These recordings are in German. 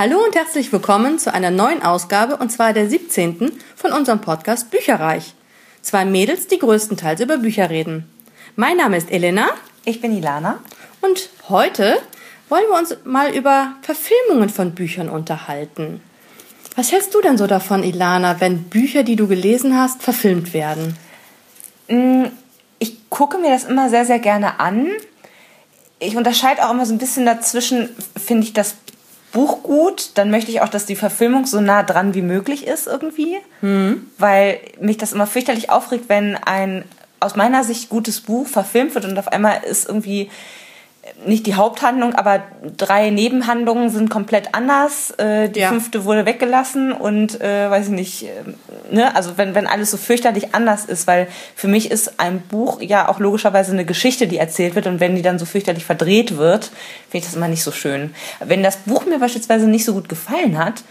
Hallo und herzlich willkommen zu einer neuen Ausgabe und zwar der 17. von unserem Podcast Bücherreich. Zwei Mädels, die größtenteils über Bücher reden. Mein Name ist Elena. Ich bin Ilana. Und heute wollen wir uns mal über Verfilmungen von Büchern unterhalten. Was hältst du denn so davon, Ilana, wenn Bücher, die du gelesen hast, verfilmt werden? Mm, ich gucke mir das immer sehr, sehr gerne an. Ich unterscheide auch immer so ein bisschen dazwischen, finde ich das Buch gut, dann möchte ich auch, dass die Verfilmung so nah dran wie möglich ist irgendwie, mhm. weil mich das immer fürchterlich aufregt, wenn ein aus meiner Sicht gutes Buch verfilmt wird und auf einmal ist irgendwie nicht die Haupthandlung, aber drei Nebenhandlungen sind komplett anders. Äh, die ja. fünfte wurde weggelassen und äh, weiß ich nicht, äh, ne, also wenn, wenn alles so fürchterlich anders ist, weil für mich ist ein Buch ja auch logischerweise eine Geschichte, die erzählt wird und wenn die dann so fürchterlich verdreht wird, finde ich das immer nicht so schön. Wenn das Buch mir beispielsweise nicht so gut gefallen hat,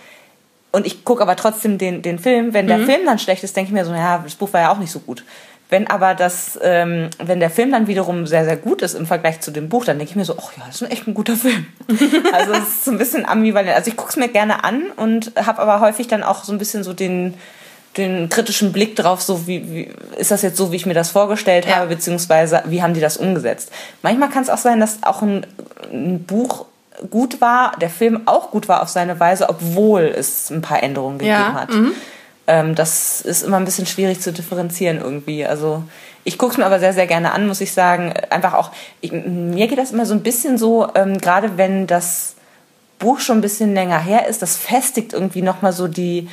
und ich gucke aber trotzdem den, den Film, wenn der mhm. Film dann schlecht ist, denke ich mir so, ja, das Buch war ja auch nicht so gut. Wenn aber das, ähm, wenn der Film dann wiederum sehr, sehr gut ist im Vergleich zu dem Buch, dann denke ich mir so, ach ja, das ist echt ein guter Film. also es ist so ein bisschen ambivalent. Also ich gucke es mir gerne an und habe aber häufig dann auch so ein bisschen so den, den kritischen Blick drauf, so wie, wie ist das jetzt so, wie ich mir das vorgestellt ja. habe, beziehungsweise wie haben die das umgesetzt. Manchmal kann es auch sein, dass auch ein, ein Buch gut war, der Film auch gut war auf seine Weise, obwohl es ein paar Änderungen gegeben ja. hat. Mhm ähm, das ist immer ein bisschen schwierig zu differenzieren irgendwie. Also ich gucke es mir aber sehr, sehr gerne an, muss ich sagen. Einfach auch, ich, mir geht das immer so ein bisschen so, ähm, gerade wenn das Buch schon ein bisschen länger her ist, das festigt irgendwie nochmal so die,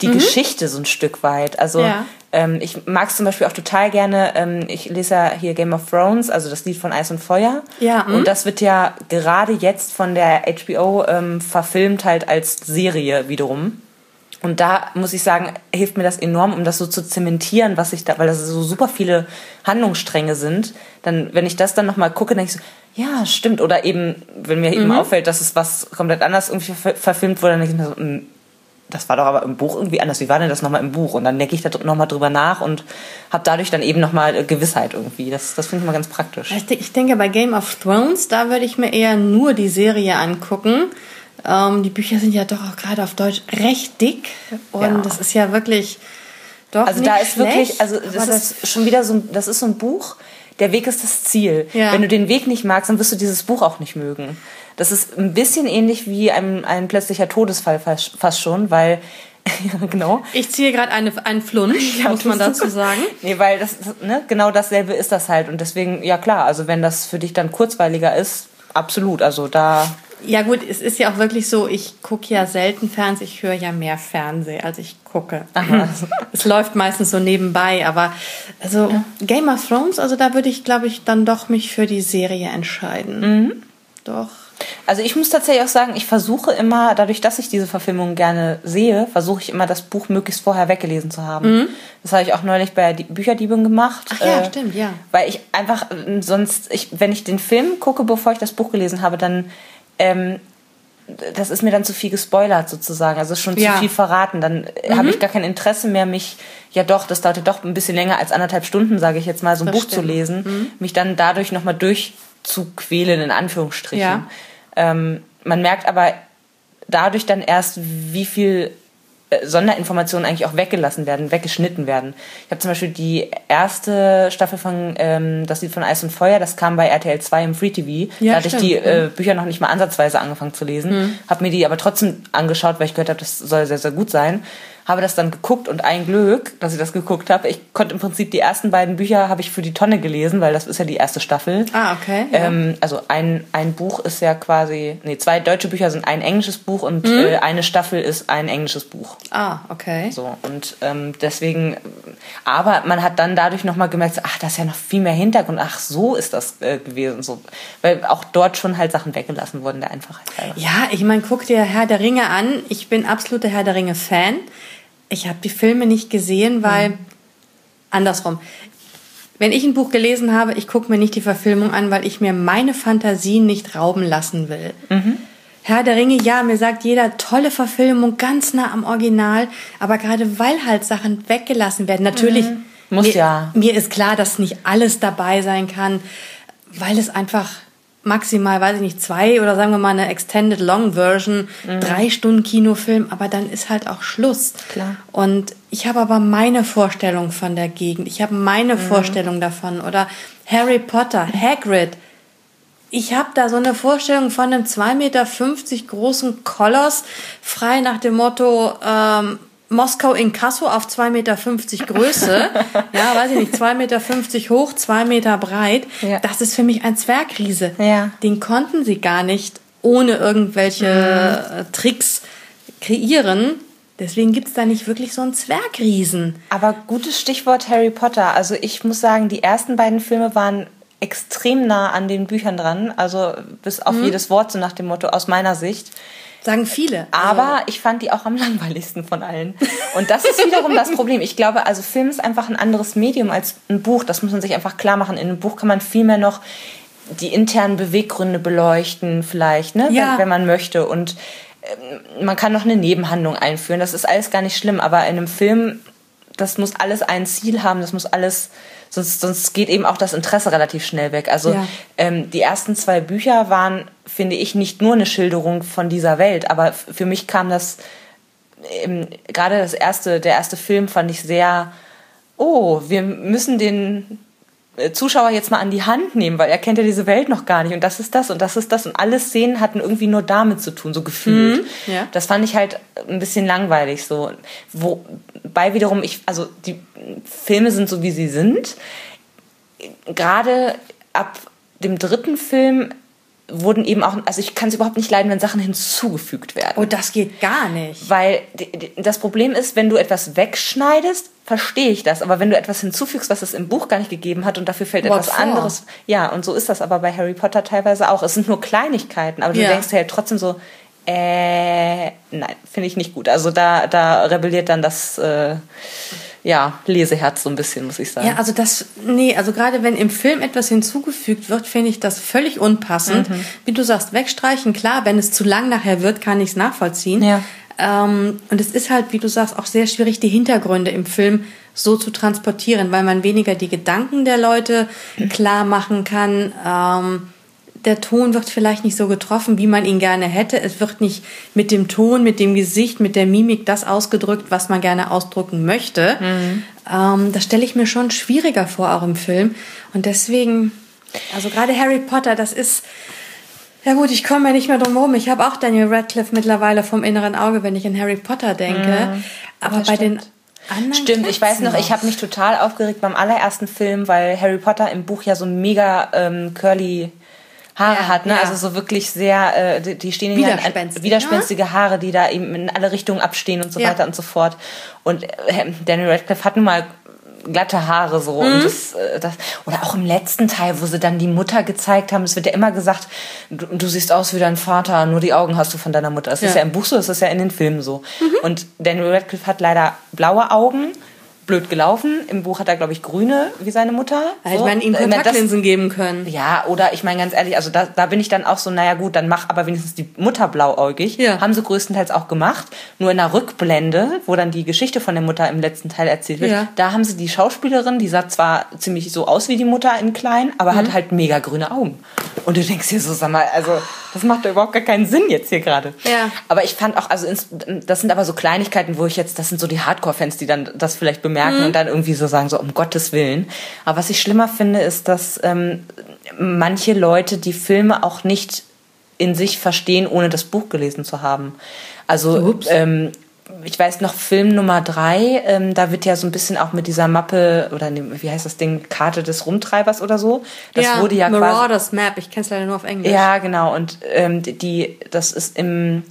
die mhm. Geschichte so ein Stück weit. Also ja. ähm, ich mag es zum Beispiel auch total gerne, ähm, ich lese ja hier Game of Thrones, also das Lied von Eis und Feuer. Ja, mhm. und das wird ja gerade jetzt von der HBO ähm, verfilmt halt als Serie wiederum. Und da muss ich sagen, hilft mir das enorm, um das so zu zementieren, was ich da, weil das so super viele Handlungsstränge sind. Dann, wenn ich das dann nochmal gucke, denke ich so, ja, stimmt. Oder eben, wenn mir mhm. eben auffällt, dass es was komplett anders irgendwie verfilmt wurde, dann denke ich mir so, hm, das war doch aber im Buch irgendwie anders. Wie war denn das nochmal im Buch? Und dann denke ich da nochmal drüber nach und habe dadurch dann eben nochmal Gewissheit irgendwie. Das, das finde ich mal ganz praktisch. Ich denke, bei Game of Thrones, da würde ich mir eher nur die Serie angucken ähm, die Bücher sind ja doch auch gerade auf Deutsch recht dick und ja. das ist ja wirklich doch Also da ist schlecht, wirklich, also das, das ist schon wieder so, das ist so ein Buch. Der Weg ist das Ziel. Ja. Wenn du den Weg nicht magst, dann wirst du dieses Buch auch nicht mögen. Das ist ein bisschen ähnlich wie ein, ein plötzlicher Todesfall fast, fast schon, weil ja, genau. Ich ziehe gerade einen Flunsch, ja, muss man dazu sagen. nee, weil das, ne, genau dasselbe ist das halt. Und deswegen, ja klar, also wenn das für dich dann kurzweiliger ist, absolut. Also da ja gut, es ist ja auch wirklich so, ich gucke ja selten Fernsehen, ich höre ja mehr Fernsehen, als ich gucke. Es läuft meistens so nebenbei, aber also ja. Game of Thrones, also da würde ich, glaube ich, dann doch mich für die Serie entscheiden. Mhm. Doch. Also ich muss tatsächlich auch sagen, ich versuche immer, dadurch, dass ich diese Verfilmung gerne sehe, versuche ich immer das Buch möglichst vorher weggelesen zu haben. Mhm. Das habe ich auch neulich bei Bücherdieben gemacht. Ach ja, äh, stimmt, ja. Weil ich einfach äh, sonst, ich, wenn ich den Film gucke, bevor ich das Buch gelesen habe, dann ähm, das ist mir dann zu viel gespoilert sozusagen, also schon ja. zu viel verraten. Dann mhm. habe ich gar kein Interesse mehr, mich, ja doch, das dauert ja doch ein bisschen länger als anderthalb Stunden, sage ich jetzt mal, so ein das Buch stimmt. zu lesen, mhm. mich dann dadurch nochmal durchzuquälen, in Anführungsstrichen. Ja. Ähm, man merkt aber dadurch dann erst, wie viel äh, Sonderinformationen eigentlich auch weggelassen werden, weggeschnitten werden. Ich habe zum Beispiel die erste Staffel von ähm, Das Lied von Eis und Feuer, das kam bei RTL 2 im Free TV. Ja, da hatte ich die äh, Bücher noch nicht mal ansatzweise angefangen zu lesen, mhm. habe mir die aber trotzdem angeschaut, weil ich gehört habe, das soll sehr, sehr gut sein habe das dann geguckt und ein Glück, dass ich das geguckt habe. Ich konnte im Prinzip die ersten beiden Bücher habe ich für die Tonne gelesen, weil das ist ja die erste Staffel. Ah, okay. Ja. Ähm, also ein, ein Buch ist ja quasi, nee, zwei deutsche Bücher sind ein englisches Buch und mhm. äh, eine Staffel ist ein englisches Buch. Ah, okay. So, und ähm, deswegen, aber man hat dann dadurch nochmal gemerkt, ach, da ist ja noch viel mehr Hintergrund, ach, so ist das äh, gewesen. So, weil auch dort schon halt Sachen weggelassen wurden, der Einfachheit halber. Ja, ich meine, guck dir Herr der Ringe an. Ich bin absoluter Herr der Ringe-Fan. Ich habe die Filme nicht gesehen, weil mhm. andersrum. Wenn ich ein Buch gelesen habe, ich gucke mir nicht die Verfilmung an, weil ich mir meine Fantasie nicht rauben lassen will. Mhm. Herr der Ringe, ja, mir sagt jeder, tolle Verfilmung, ganz nah am Original, aber gerade weil halt Sachen weggelassen werden, natürlich, mhm. Muss mir, ja. mir ist klar, dass nicht alles dabei sein kann, weil es einfach maximal, weiß ich nicht, zwei oder sagen wir mal eine Extended Long Version, mhm. drei Stunden Kinofilm, aber dann ist halt auch Schluss. Klar. Und ich habe aber meine Vorstellung von der Gegend. Ich habe meine mhm. Vorstellung davon. Oder Harry Potter, Hagrid. Ich habe da so eine Vorstellung von einem 2,50 Meter großen Koloss, frei nach dem Motto, ähm, Moskau in Kasso auf 2,50 Meter Größe, ja, weiß ich nicht, 2,50 Meter hoch, 2 Meter breit, ja. das ist für mich ein Zwergriese. Ja. Den konnten sie gar nicht ohne irgendwelche mhm. Äh, Tricks kreieren. Deswegen gibt es da nicht wirklich so einen Zwergriesen. Aber gutes Stichwort Harry Potter. Also ich muss sagen, die ersten beiden Filme waren extrem nah an den Büchern dran. Also bis auf mhm. jedes Wort, so nach dem Motto, aus meiner Sicht. Sagen viele. Aber also. ich fand die auch am langweiligsten von allen. Und das ist wiederum das Problem. Ich glaube, also Film ist einfach ein anderes Medium als ein Buch. Das muss man sich einfach klar machen. In einem Buch kann man viel mehr noch die internen Beweggründe beleuchten, vielleicht, ne? Ja. Wenn, wenn man möchte. Und äh, man kann noch eine Nebenhandlung einführen. Das ist alles gar nicht schlimm. Aber in einem Film, das muss alles ein Ziel haben. Das muss alles sonst, sonst geht eben auch das Interesse relativ schnell weg. Also ja. ähm, die ersten zwei Bücher waren, finde ich, nicht nur eine Schilderung von dieser Welt, aber für mich kam das ähm, gerade das erste, der erste Film fand ich sehr, oh, wir müssen den Zuschauer jetzt mal an die Hand nehmen, weil er kennt ja diese Welt noch gar nicht und das ist das und das ist das und alle Szenen hatten irgendwie nur damit zu tun, so gefühlt. Mhm, ja. Das fand ich halt ein bisschen langweilig so. Wobei wiederum ich, also die Filme sind so wie sie sind. Gerade ab dem dritten Film wurden eben auch, also ich kann es überhaupt nicht leiden, wenn Sachen hinzugefügt werden. Oh, das geht gar nicht. Weil das Problem ist, wenn du etwas wegschneidest, verstehe ich das. Aber wenn du etwas hinzufügst, was es im Buch gar nicht gegeben hat und dafür fällt What etwas for? anderes. Ja, und so ist das aber bei Harry Potter teilweise auch. Es sind nur Kleinigkeiten, aber du ja. denkst halt trotzdem so, äh, nein, finde ich nicht gut. Also da, da rebelliert dann das, äh, ja, Leseherz so ein bisschen, muss ich sagen. Ja, also das, nee, also gerade wenn im Film etwas hinzugefügt wird, finde ich das völlig unpassend. Mhm. Wie du sagst, wegstreichen, klar, wenn es zu lang nachher wird, kann ich es nachvollziehen. Ja. Ähm, und es ist halt, wie du sagst, auch sehr schwierig, die Hintergründe im Film so zu transportieren, weil man weniger die Gedanken der Leute klar machen kann. Ähm, der Ton wird vielleicht nicht so getroffen, wie man ihn gerne hätte. Es wird nicht mit dem Ton, mit dem Gesicht, mit der Mimik das ausgedrückt, was man gerne ausdrücken möchte. Mhm. Ähm, das stelle ich mir schon schwieriger vor, auch im Film. Und deswegen, also gerade Harry Potter, das ist, ja gut, ich komme ja nicht mehr drum herum. Ich habe auch Daniel Radcliffe mittlerweile vom inneren Auge, wenn ich an Harry Potter denke. Mhm. Aber bei den anderen Stimmt, ich weiß noch, ich habe mich total aufgeregt beim allerersten Film, weil Harry Potter im Buch ja so mega ähm, curly Haare ja, hat, ne? Ja. Also so wirklich sehr, äh, die stehen ja an, widerspenstige Haare, die da eben in alle Richtungen abstehen und so ja. weiter und so fort. Und äh, Daniel Radcliffe hat nun mal glatte Haare so mhm. und das, äh, das oder auch im letzten Teil, wo sie dann die Mutter gezeigt haben, es wird ja immer gesagt, du, du siehst aus wie dein Vater, nur die Augen hast du von deiner Mutter. Das ist ja im Buch so, das ist ja in den Filmen so. Mhm. Und Daniel Radcliffe hat leider blaue Augen blöd gelaufen. Im Buch hat er, glaube ich, grüne wie seine Mutter. Also so. Ich meine, ihm Kontaktlinsen geben können. Ja, oder ich meine ganz ehrlich, also da, da bin ich dann auch so, naja gut, dann mach aber wenigstens die Mutter blauäugig. Ja. Haben sie größtenteils auch gemacht. Nur in der Rückblende, wo dann die Geschichte von der Mutter im letzten Teil erzählt wird, ja. da haben sie die Schauspielerin, die sah zwar ziemlich so aus wie die Mutter in klein, aber mhm. hat halt mega grüne Augen. Und du denkst dir so, sag mal, also das macht doch überhaupt gar keinen Sinn jetzt hier gerade. Ja. Aber ich fand auch, also das sind aber so Kleinigkeiten, wo ich jetzt, das sind so die Hardcore-Fans, die dann das vielleicht bemerken mhm. und dann irgendwie so sagen, so um Gottes Willen. Aber was ich schlimmer finde, ist, dass ähm, manche Leute die Filme auch nicht in sich verstehen, ohne das Buch gelesen zu haben. Also ähm, ich weiß noch, Film Nummer drei, ähm, da wird ja so ein bisschen auch mit dieser Mappe oder wie heißt das Ding, Karte des Rumtreibers oder so. Das ja, wurde ja Marauders quasi, Map, ich kenne es leider nur auf Englisch. Ja, genau. Und ähm, die, das ist im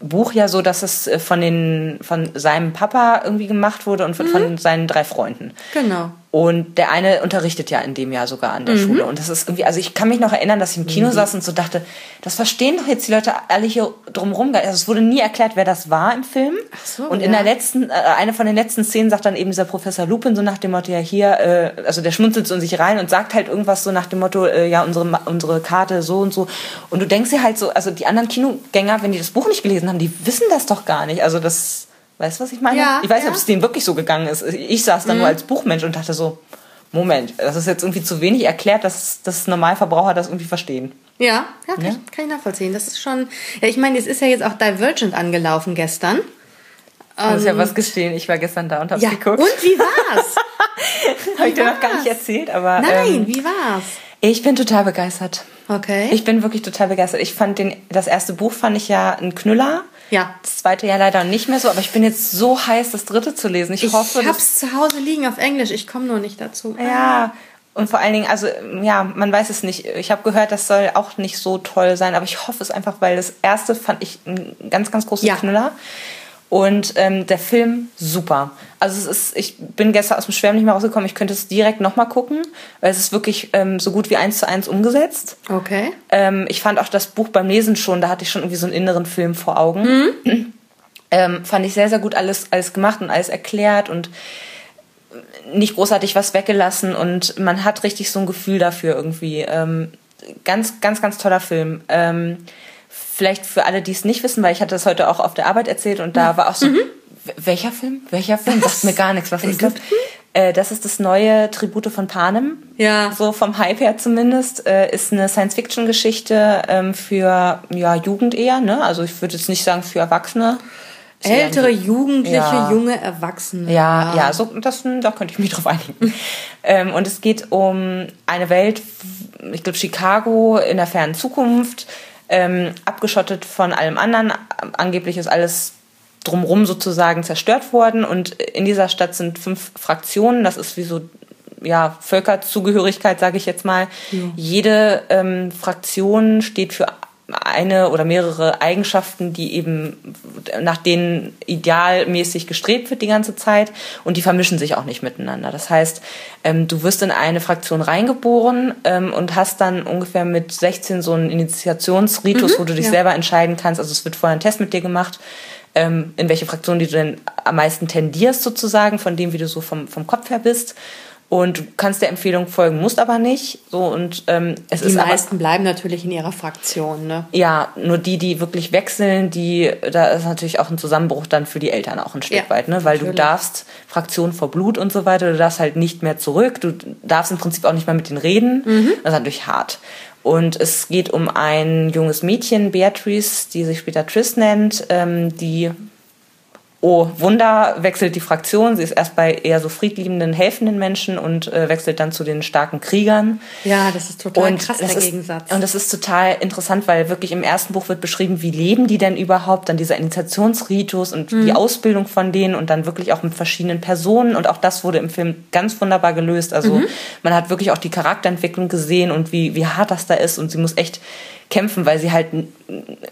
Buch ja so, dass es äh, von den von seinem Papa irgendwie gemacht wurde und mhm. von seinen drei Freunden. Genau. Und der eine unterrichtet ja in dem Jahr sogar an der mhm. Schule. Und das ist irgendwie, also ich kann mich noch erinnern, dass ich im Kino mhm. saß und so dachte, das verstehen doch jetzt die Leute alle hier drumherum. Also es wurde nie erklärt, wer das war im Film. Ach so, und in ja. der letzten, äh, eine von den letzten Szenen sagt dann eben dieser Professor Lupin so nach dem Motto, ja hier, äh, also der schmunzelt so in sich rein und sagt halt irgendwas so nach dem Motto, äh, ja unsere, unsere Karte so und so. Und du denkst dir halt so, also die anderen Kinogänger, wenn die das Buch nicht gelesen haben, die wissen das doch gar nicht. Also das Weißt du, was ich meine? Ja, ich weiß nicht, ja. ob es denen wirklich so gegangen ist. Ich saß da mhm. nur als Buchmensch und dachte so, Moment, das ist jetzt irgendwie zu wenig erklärt, dass, dass Normalverbraucher das irgendwie verstehen. Ja, ja, kann, Ja. Ich, kann ich nachvollziehen. Das ist schon. Ja, ich meine, es ist ja jetzt auch Divergent angelaufen gestern. Ich muss ja was gestehen, ich war gestern da und hab's Ja, geguckt. und wie war's? Habe ich dir noch gar nicht erzählt, aber Nein, ähm, wie war's? ich bin total begeistert. Okay. Ich bin wirklich total begeistert. Ich fand den, das erste Buch fand ich ja ein Knüller. Ja. Das zweite ja leider nicht mehr so, aber ich bin jetzt so heiß, das dritte zu lesen. Ich, ich hoffe, dass, hab's zu Hause liegen auf Englisch. Ich komme nur nicht dazu. ja. Und vor allen Dingen, also ja, man weiß es nicht. Ich habe gehört, das soll auch nicht so toll sein, aber ich hoffe es einfach, weil das erste fand ich ein ganz, ganz großer Ja. Knüller. Und ähm, der Film super. Also es ist, ich bin gestern aus dem Schwärmen nicht mehr rausgekommen. Ich könnte es direkt nochmal gucken, weil es ist wirklich ähm, so gut wie eins zu eins umgesetzt. Okay. Ähm, ich fand auch das Buch beim Lesen schon, da hatte ich schon irgendwie so einen inneren Film vor Augen. Mhm. Ähm, fand ich sehr, sehr gut alles, alles gemacht und alles erklärt und nicht großartig was weggelassen und man hat richtig so ein Gefühl dafür irgendwie. Ähm, ganz, ganz, ganz toller Film. Ähm, vielleicht für alle, die es nicht wissen, weil ich hatte das heute auch auf der Arbeit erzählt und da war auch so, Mhm. "W- welcher Film? Welcher Film? Sagt mir gar nichts. Was ist das? Äh, das ist das neue Tribute von Panem. Ja. So vom Hype her zumindest. Äh, ist eine Science-Fiction-Geschichte ähm, für ja, Jugend eher. Ne? Also ich würde jetzt nicht sagen für Erwachsene. Ältere, Jugendliche, Ja. junge Erwachsene. ja, ja, so, das, da könnte ich mich drauf einigen. ähm, und es geht um eine Welt, ich glaube Chicago in der fernen Zukunft, ähm, abgeschottet von allem anderen. Angeblich ist alles drumrum sozusagen zerstört worden und in dieser Stadt sind fünf Fraktionen. Das ist wie so ja, Völkerzugehörigkeit, sage ich jetzt mal. Jede ähm, Fraktion steht für eine oder mehrere Eigenschaften, die eben nach denen idealmäßig gestrebt wird die ganze Zeit und die vermischen sich auch nicht miteinander. Das heißt, ähm, du wirst in eine Fraktion reingeboren ähm, und hast dann ungefähr mit 16 so einen Initiationsritus, wo du dich ja. selber entscheiden kannst. Also es wird vorher ein Test mit dir gemacht, ähm, in welche Fraktion die du denn am meisten tendierst sozusagen, von dem, wie du so vom, vom Kopf her bist. Und du kannst der Empfehlung folgen, musst aber nicht. So und ähm, es Die ist aber meisten bleiben natürlich in ihrer Fraktion, ne? ja, nur die, die wirklich wechseln, die, da ist natürlich auch ein Zusammenbruch dann für die Eltern auch ein Stück Ja, weit, ne? Weil du natürlich. darfst Fraktion vor Blut und so weiter, du darfst halt nicht mehr zurück, du darfst im Prinzip auch nicht mehr mit denen reden. Mhm. Das ist natürlich hart. Und es geht um ein junges Mädchen, Beatrice, die sich später Triss nennt, ähm, die Oh, Wunder wechselt die Fraktion. Sie ist erst bei eher so friedliebenden, helfenden Menschen und äh, wechselt dann zu den starken Kriegern. Ja, das ist total Und krass, der ist, Gegensatz. Und das ist total interessant, weil wirklich im ersten Buch wird beschrieben, wie leben die denn überhaupt, dann dieser Initiationsritus und Mhm. die Ausbildung von denen und dann wirklich auch mit verschiedenen Personen und auch das wurde im Film ganz wunderbar gelöst. Also Mhm. man hat wirklich auch die Charakterentwicklung gesehen und wie, wie hart das da ist und sie muss echt kämpfen, weil sie halt,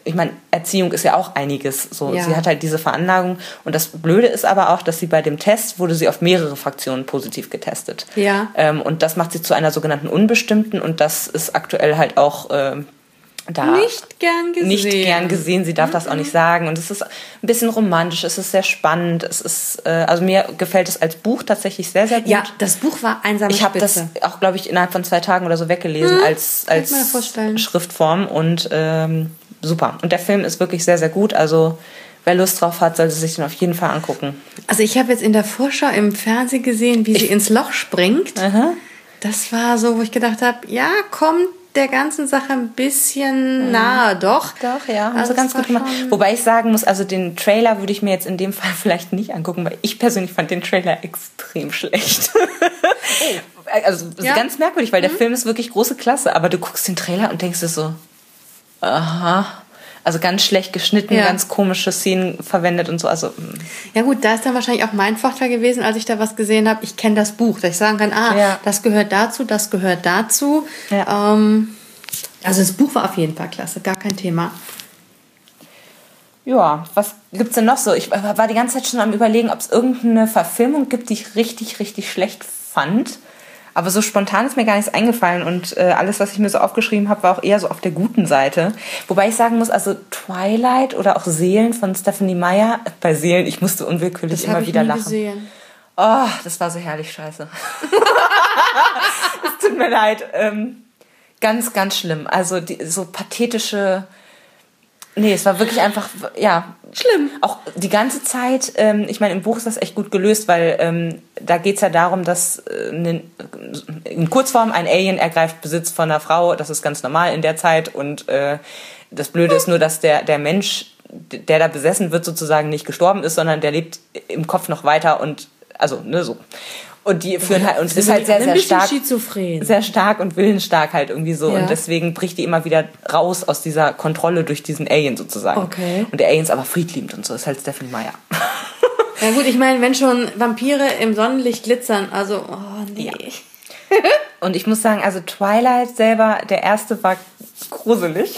ich meine, Erziehung ist ja auch einiges. So, Ja. sie hat halt diese Veranlagung und das Blöde ist aber auch, dass sie bei dem Test wurde sie auf mehrere Fraktionen positiv getestet. Ja. Ähm, und das macht sie zu einer sogenannten Unbestimmten und das ist aktuell halt auch ähm, da Nicht gern gesehen. nicht gern gesehen. Sie darf das auch nicht sagen. Und es ist ein bisschen romantisch, es ist sehr spannend. Es ist, äh, also mir gefällt es als Buch tatsächlich sehr, sehr gut. Ja, das Buch war einsame ich habe das auch, glaube ich, innerhalb von zwei Tagen oder so weggelesen als, ich als vorstellen. Schriftform und ähm, super. Und der Film ist wirklich sehr, sehr gut. Also wer Lust drauf hat, sollte sich den auf jeden Fall angucken. Also ich habe jetzt in der Vorschau im Fernsehen gesehen, wie sie ins Loch springt. Das war so, wo ich gedacht habe, ja, kommt der ganzen Sache ein bisschen nahe, doch. Doch, ja, haben Also sie ganz gut gemacht. Wobei ich sagen muss, also den Trailer würde ich mir jetzt in dem Fall vielleicht nicht angucken, weil ich persönlich fand den Trailer extrem schlecht. also das ist Ja. ganz merkwürdig, weil der Film ist wirklich große Klasse, aber du guckst den Trailer und denkst dir so, aha. Also ganz schlecht geschnitten, Ja. ganz komische Szenen verwendet und so. Also mm. Ja gut, da ist dann wahrscheinlich auch mein Vorteil gewesen, als ich da was gesehen habe. Ich kenne das Buch, dass ich sagen kann, ah, Ja. das gehört dazu, das gehört dazu. Ja. Ähm, also das Buch war auf jeden Fall klasse, gar kein Thema. ja, was gibt's denn noch so? Ich war die ganze Zeit schon am überlegen, ob es irgendeine Verfilmung gibt, die ich richtig, richtig schlecht fand. Aber so spontan ist mir gar nichts eingefallen und äh, alles, was ich mir so aufgeschrieben habe, war auch eher so auf der guten Seite. Wobei ich sagen muss, also Twilight oder auch Seelen von Stephanie Meyer, bei Seelen, ich musste unwillkürlich Das immer ich wieder nie lachen. gesehen. Oh, das war so herrlich scheiße. Es tut mir leid. Ähm, ganz, ganz schlimm. Also die, so pathetische Nee, es war wirklich einfach, ja. Schlimm. Auch die ganze Zeit, ähm, ich meine, im Buch ist das echt gut gelöst, weil ähm, da geht's ja darum, dass äh, ne, in Kurzform ein Alien ergreift Besitz von einer Frau. Das ist ganz normal in der Zeit. Und äh, das Blöde ist nur, dass der, der Mensch, der da besessen wird, sozusagen nicht gestorben ist, sondern der lebt im Kopf noch weiter und also, ne, so. Und die führen halt, und es ist halt sehr, sehr stark. Schizophren. Sehr stark und willensstark halt irgendwie so. Ja. Und deswegen bricht die immer wieder raus aus dieser Kontrolle durch diesen Alien sozusagen. Okay. Und der Alien ist aber friedliebend und so. Das ist halt Stephanie Meyer. Ja gut, ich meine, wenn schon Vampire im Sonnenlicht glitzern, also, oh nee. Ja. Und ich muss sagen, also Twilight selber, der erste war gruselig.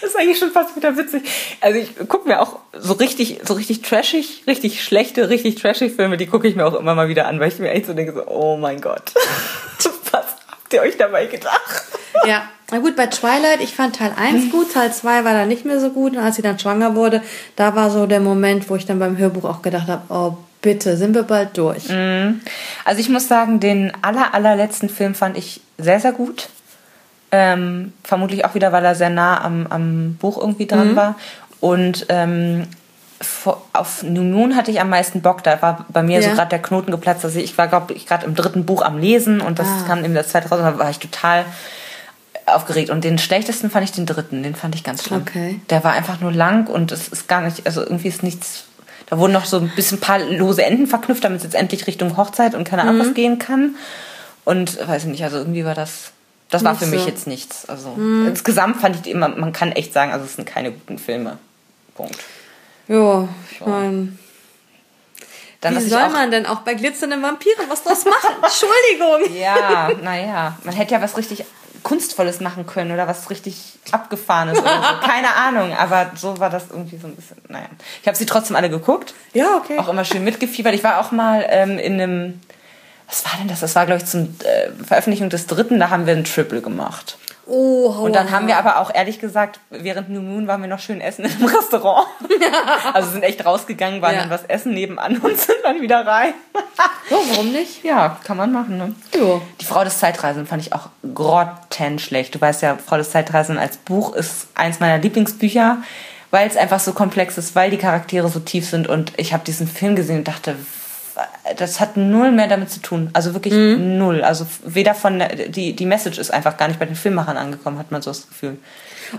Das ist eigentlich schon fast wieder witzig. Also ich gucke mir auch so richtig, so richtig trashig, richtig schlechte, richtig trashig Filme, die gucke ich mir auch immer mal wieder an, weil ich mir echt so denke, so, oh mein Gott, was habt ihr euch dabei gedacht? Ja, na gut, bei Twilight, ich fand Teil 1 gut, Teil 2 war dann nicht mehr so gut und als sie dann schwanger wurde, da war so der Moment, wo ich dann beim Hörbuch auch gedacht habe, oh bitte, sind wir bald durch. Mhm. Also ich muss sagen, den aller, allerletzten Film fand ich sehr, sehr gut. Ähm, vermutlich auch wieder, weil er sehr nah am, am Buch irgendwie dran mhm. war. Und ähm, auf New Moon hatte ich am meisten Bock. Da war bei mir ja. so gerade der Knoten geplatzt. Also ich war, glaube ich, gerade im dritten Buch am Lesen und das ah. kam in der Zeit raus und da war ich total aufgeregt. Und den schlechtesten fand ich den dritten. Den fand ich ganz schlimm. Okay. Der war einfach nur lang und es ist gar nicht, also irgendwie ist nichts. Da wurden noch so ein bisschen ein paar lose Enden verknüpft, damit es jetzt endlich Richtung Hochzeit und keine Ahnung mhm. was gehen kann. Und weiß ich nicht, also irgendwie war das das war für mich jetzt nichts. Also hm. insgesamt fand ich immer, man kann echt sagen, also es sind keine guten Filme. Punkt. Ja, ich meine. Dann, Wie soll man denn auch bei glitzernden Vampiren was draus machen? Entschuldigung. Ja, naja. Man hätte ja was richtig Kunstvolles machen können oder was richtig Abgefahrenes oder so. Keine Ahnung, aber so war das irgendwie so ein bisschen, naja. Ich habe sie trotzdem alle geguckt. Ja, okay. Auch immer schön mitgefiebert. Ich war auch mal ähm, in einem was war denn das? Das war, glaube ich, zum äh, Veröffentlichung des dritten, da haben wir ein Triple gemacht. Oh, und dann haben wir aber auch ehrlich gesagt, während New Moon waren wir noch schön essen im Restaurant. also sind echt rausgegangen, waren ja. dann was essen nebenan und sind dann wieder rein. so, warum nicht? Ja, kann man machen. Ne? Jo. Die Frau des Zeitreisenden fand ich auch grottenschlecht. Du weißt ja, Frau des Zeitreisenden als Buch ist eins meiner Lieblingsbücher, weil es einfach so komplex ist, weil die Charaktere so tief sind. Und ich habe diesen Film gesehen und dachte, das hat null mehr damit zu tun. Also wirklich mhm. null. Also weder von die die Message ist einfach gar nicht bei den Filmemachern angekommen, hat man so das Gefühl.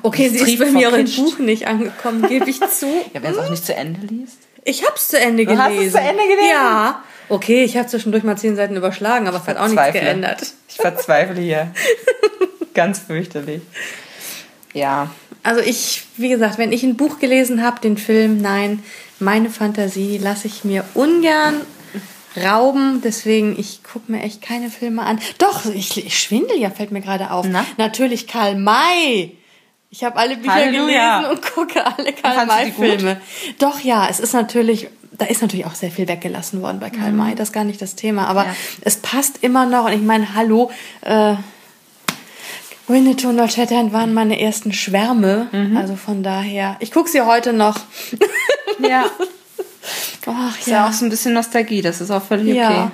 Okay, sie ist bei mir auch im Buch nicht angekommen, gebe ich zu. ja, wer es auch nicht zu Ende liest. Ich habe es zu Ende gelesen. Du hast es zu Ende gelesen? Ja. Okay, ich habe zwischendurch mal zehn Seiten überschlagen, aber es hat auch nichts geändert. Ich verzweifle hier. Ganz fürchterlich. Ja. Also ich, wie gesagt, wenn ich ein Buch gelesen habe, den Film, nein, meine Fantasie lasse ich mir ungern rauben. Deswegen, ich gucke mir echt keine Filme an. Doch, ich, ich schwindel ja, fällt mir gerade auf. Na? Natürlich Karl May. Ich habe alle Bücher Halleluja. gelesen und gucke alle Karl May-Filme. Doch, ja, es ist natürlich, da ist natürlich auch sehr viel weggelassen worden bei Karl mhm. May, das ist gar nicht das Thema. Aber ja. es passt immer noch. Und ich meine, hallo, äh, Winnetou und Old Shatterhand waren meine ersten Schwärme. Mhm. Also von daher, ich gucke sie heute noch. Ja. Ach, ist ja. ja auch so ein bisschen Nostalgie, das ist auch völlig ja. okay.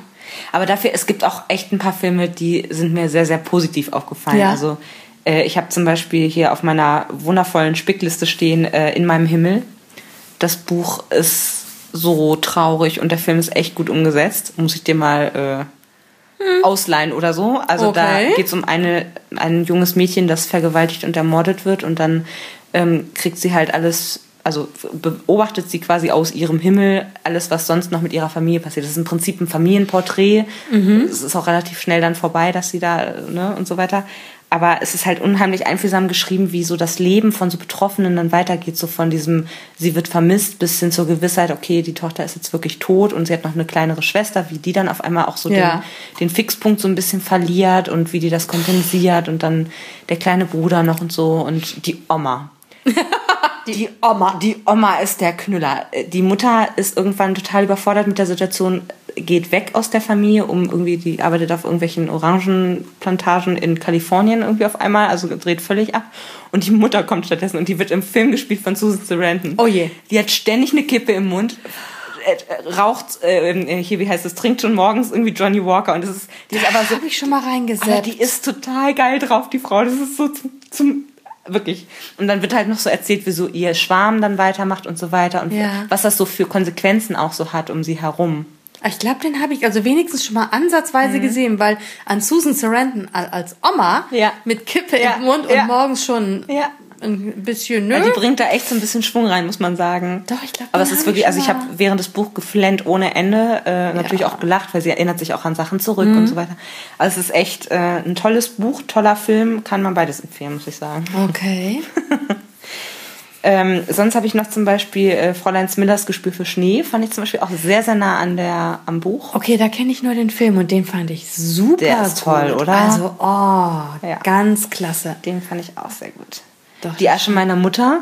Aber dafür, es gibt auch echt ein paar Filme, die sind mir sehr, sehr positiv aufgefallen. Ja. Also äh, ich habe zum Beispiel hier auf meiner wundervollen Spickliste stehen äh, In meinem Himmel. Das Buch ist so traurig und der Film ist echt gut umgesetzt. Muss ich dir mal äh, hm. ausleihen oder so. Also okay. da geht es um eine, ein junges Mädchen, das vergewaltigt und ermordet wird und dann ähm, kriegt sie halt alles also beobachtet sie quasi aus ihrem Himmel alles, was sonst noch mit ihrer Familie passiert. Das ist im Prinzip ein Familienporträt. Mhm. Es ist auch relativ schnell dann vorbei, dass sie da, ne, und so weiter. Aber es ist halt unheimlich einfühlsam geschrieben, wie so das Leben von so Betroffenen dann weitergeht, so von diesem, sie wird vermisst bis hin zur Gewissheit, okay, die Tochter ist jetzt wirklich tot und sie hat noch eine kleinere Schwester, wie die dann auf einmal auch so ja. den, den Fixpunkt so ein bisschen verliert und wie die das kompensiert und dann der kleine Bruder noch und so und die Oma. Die Oma. Die Oma ist der Knüller. Die Mutter ist irgendwann total überfordert mit der Situation, geht weg aus der Familie, um irgendwie, die arbeitet auf irgendwelchen Orangenplantagen in Kalifornien irgendwie auf einmal, also dreht völlig ab. Und die Mutter kommt stattdessen und die wird im Film gespielt von Susan Sarandon. Oh je. Die hat ständig eine Kippe im Mund äh, raucht, äh, hier, wie heißt es, trinkt schon morgens irgendwie Johnny Walker und das ist, die ist aber so. Hab ich schon mal reingesetzt. Die ist total geil drauf, die Frau. Das ist so zum, zum wirklich. Und dann wird halt noch so erzählt, wieso ihr Schwarm dann weitermacht und so weiter und Ja. was das so für Konsequenzen auch so hat um sie herum. Ich glaube, den habe ich also wenigstens schon mal ansatzweise gesehen, weil an Susan Sarandon al- als Oma Mhm. Ja. mit Kippe Ja, im Mund und morgens schon. Ein bisschen, Ja, nö. die bringt da echt so ein bisschen Schwung rein, muss man sagen. Doch, ich glaub, Aber es ist wirklich, ich also ich habe während des Buchs geflennt ohne Ende, äh, natürlich Ja. auch gelacht, weil sie erinnert sich auch an Sachen zurück Mhm. und so weiter. Also es ist echt äh, ein tolles Buch, toller Film, kann man beides empfehlen, muss ich sagen. Okay. Ähm, sonst habe ich noch zum Beispiel äh, Fräulein Smillers Gespür für Schnee, fand ich zum Beispiel auch sehr, sehr nah an der, am Buch. Okay, da kenne ich nur den Film und den fand ich super Der ist toll, gut. oder? Also, oh, Ja. ganz klasse. Den fand ich auch sehr gut. Doch, die Asche meiner Mutter,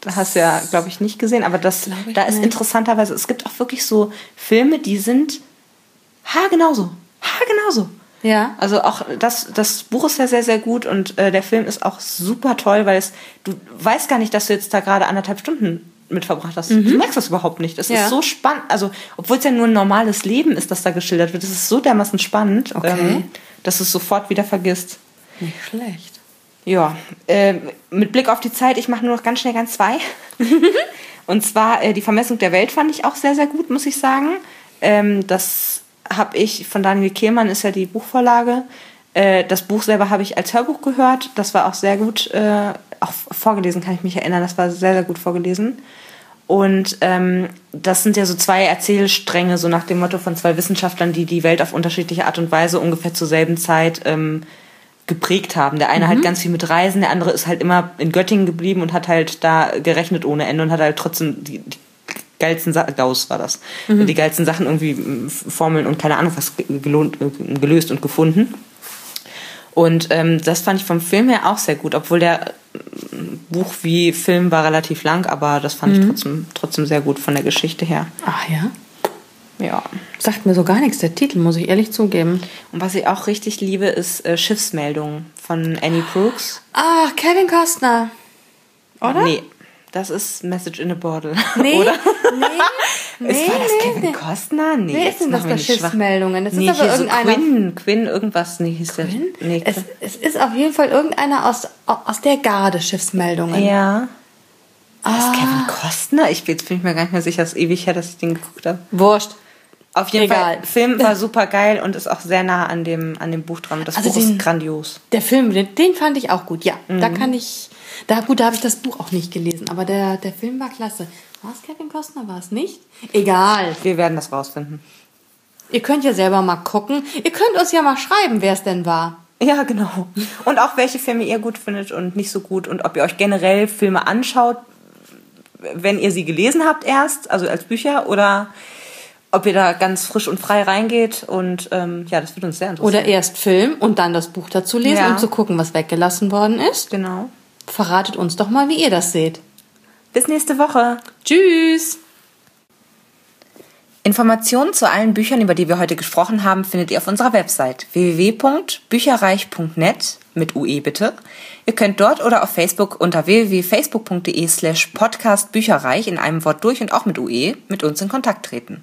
das hast du ja, glaube ich, nicht gesehen, aber das, da ist nicht. interessanterweise, es gibt auch wirklich so Filme, die sind haargenauso. Haargenauso. Ja. Also auch das, das Buch ist ja sehr, sehr gut und äh, der Film ist auch super toll, weil es, du weißt gar nicht, dass du jetzt da gerade anderthalb Stunden mit verbracht hast. Du merkst das überhaupt nicht. Es Mhm. Ja. ist so spannend, also obwohl es ja nur ein normales Leben ist, das da geschildert wird, es ist so dermaßen spannend, ähm, Okay. dass du es sofort wieder vergisst. Nicht schlecht. Ja, äh, mit Blick auf die Zeit, ich mache nur noch ganz schnell ganz zwei. Und zwar äh, die Vermessung der Welt fand ich auch sehr, sehr gut, muss ich sagen. Ähm, das habe ich von Daniel Kehlmann, ist ja die Buchvorlage. Äh, das Buch selber habe ich als Hörbuch gehört. Das war auch sehr gut, äh, auch vorgelesen kann ich mich erinnern. Das war sehr, sehr gut vorgelesen. Und ähm, das sind ja so zwei Erzählstränge, so nach dem Motto von zwei Wissenschaftlern, die die Welt auf unterschiedliche Art und Weise ungefähr zur selben Zeit ähm, geprägt haben. Der eine halt ganz viel mit Reisen, der andere ist halt immer in Göttingen geblieben und hat halt da gerechnet ohne Ende und hat halt trotzdem die, die geilsten Sachen, Gauss war das, die geilsten Sachen irgendwie Formeln und keine Ahnung was ge- gelohnt, äh, gelöst und gefunden. Und ähm, das fand ich vom Film her auch sehr gut, obwohl der Buch wie Film war relativ lang, aber das fand ich trotzdem, trotzdem sehr gut von der Geschichte her. Ach ja. Ja. Sagt mir so gar nichts, der Titel, muss ich ehrlich zugeben. Und was ich auch richtig liebe, ist äh, Schiffsmeldung von Annie Brooks. Ah, Kevin Costner. Oder? Nee, das ist Message in a Bottle. Nee, Oder? nee, ist, war das nee, Kevin nee. Costner? Nee, Wer ist denn das bei. Schiffsmeldungen? Das nee, ist aber hier so irgendeiner. Quinn, Quinn, irgendwas, nee, hieß der. Quinn? Nee, Es, es ist auf jeden Fall irgendeiner aus, aus der Garde Schiffsmeldungen. ja. Ah. Kevin Costner? Ich bin, jetzt bin ich mir gar nicht mehr sicher, es ist ewig her, dass ich den geguckt habe. Wurscht. Auf jeden Egal. Fall, Film war super geil und ist auch sehr nah an dem, an dem Buch dran. Das Also Buch den- ist grandios. Der Film, den, den fand ich auch gut. Ja, da Mhm. kann ich. Da, gut, da habe ich das Buch auch nicht gelesen, aber der, der Film war klasse. War es Kevin Costner? War es nicht? Egal. Wir werden das rausfinden. Ihr könnt ja selber mal gucken. Ihr könnt uns ja mal schreiben, wer es denn war. Ja, genau. Und auch welche Filme ihr gut findet und nicht so gut und ob ihr euch generell Filme anschaut, wenn ihr sie gelesen habt erst, also als Bücher, oder ob ihr da ganz frisch und frei reingeht. Und ähm, ja, das würde uns sehr interessieren. Oder erst Film und dann das Buch dazu lesen, Ja. um zu gucken, was weggelassen worden ist. Genau. Verratet uns doch mal, wie ihr das seht. Bis nächste Woche. Tschüss! Informationen zu allen Büchern, über die wir heute gesprochen haben, findet ihr auf unserer Website www.bücherreich.net mit UE bitte. Ihr könnt dort oder auf Facebook unter www.facebook.de slash podcastbücherreich in einem Wort durch und auch mit UE mit uns in Kontakt treten.